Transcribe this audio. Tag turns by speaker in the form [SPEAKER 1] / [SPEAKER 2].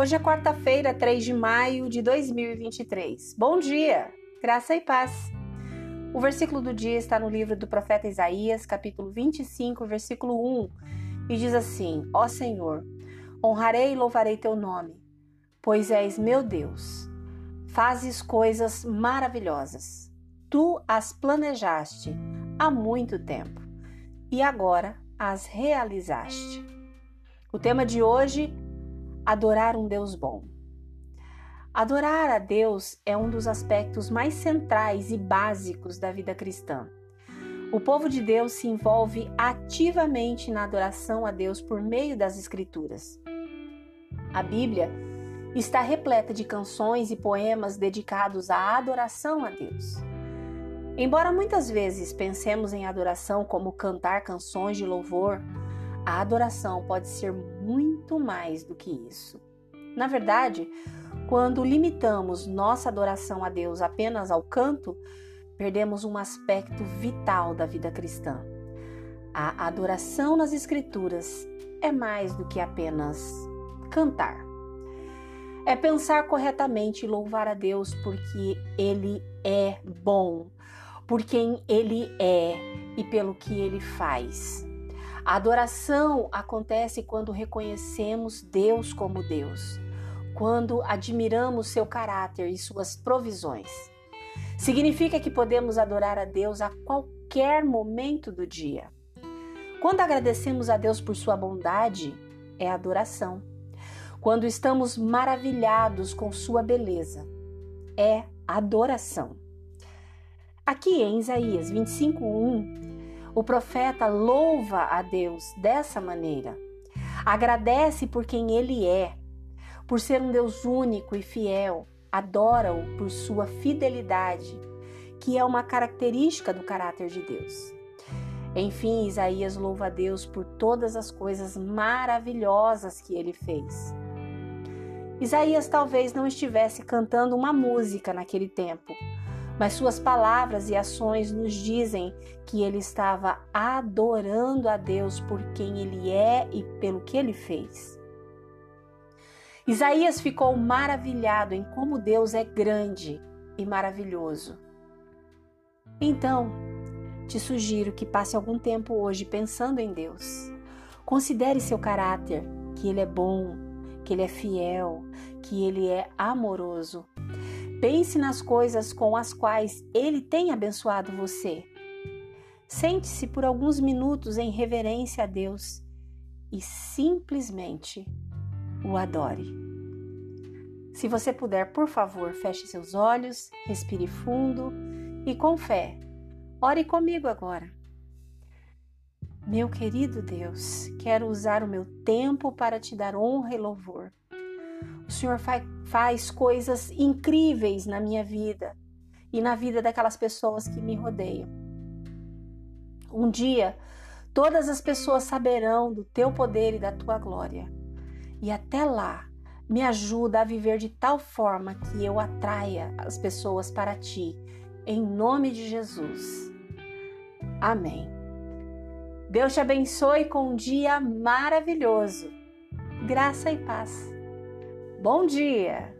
[SPEAKER 1] Hoje é quarta-feira, 3 de maio de 2023. Bom dia, graça e paz. O versículo do dia está no livro do profeta Isaías, capítulo 25, versículo 1, e diz assim: Ó Senhor, honrarei e louvarei teu nome, pois és meu Deus. Fazes coisas maravilhosas. Tu as planejaste há muito tempo e agora as realizaste. O tema de hoje adorar um Deus bom. Adorar a Deus é um dos aspectos mais centrais e básicos da vida cristã. O povo de Deus se envolve ativamente na adoração a Deus por meio das Escrituras. A Bíblia está repleta de canções e poemas dedicados à adoração a Deus. Embora muitas vezes pensemos em adoração como cantar canções de louvor, a adoração pode ser muito mais do que isso. Na verdade, quando limitamos nossa adoração a Deus apenas ao canto, perdemos um aspecto vital da vida cristã. A adoração nas Escrituras é mais do que apenas cantar. É pensar corretamente e louvar a Deus porque Ele é bom, por quem Ele é e pelo que Ele faz. A adoração acontece quando reconhecemos Deus como Deus, quando admiramos seu caráter e suas provisões. Significa que podemos adorar a Deus a qualquer momento do dia. Quando agradecemos a Deus por sua bondade, é adoração. Quando estamos maravilhados com sua beleza, é adoração. Aqui em Isaías 25:1, o profeta louva a Deus dessa maneira. Agradece por quem ele é, por ser um Deus único e fiel. Adora-o por sua fidelidade, que é uma característica do caráter de Deus. Enfim, Isaías louva a Deus por todas as coisas maravilhosas que ele fez. Isaías talvez não estivesse cantando uma música naquele tempo, mas suas palavras e ações nos dizem que ele estava adorando a Deus por quem ele é e pelo que ele fez. Isaías ficou maravilhado em como Deus é grande e maravilhoso. Então, te sugiro que passe algum tempo hoje pensando em Deus. Considere seu caráter, que ele é bom, que ele é fiel, que ele é amoroso Pense nas coisas com as quais Ele tem abençoado você. Sente-se por alguns minutos em reverência a Deus e simplesmente o adore. Se você puder, por favor, feche seus olhos, respire fundo e com fé, ore comigo agora. Meu querido Deus, quero usar o meu tempo para te dar honra e louvor. O Senhor faz coisas incríveis na minha vida e na vida daquelas pessoas que me rodeiam. Um dia, todas as pessoas saberão do teu poder e da tua glória. E até lá, me ajuda a viver de tal forma que eu atraia as pessoas para ti, em nome de Jesus. Amém. Deus te abençoe com um dia maravilhoso. Graça e paz. Bom dia!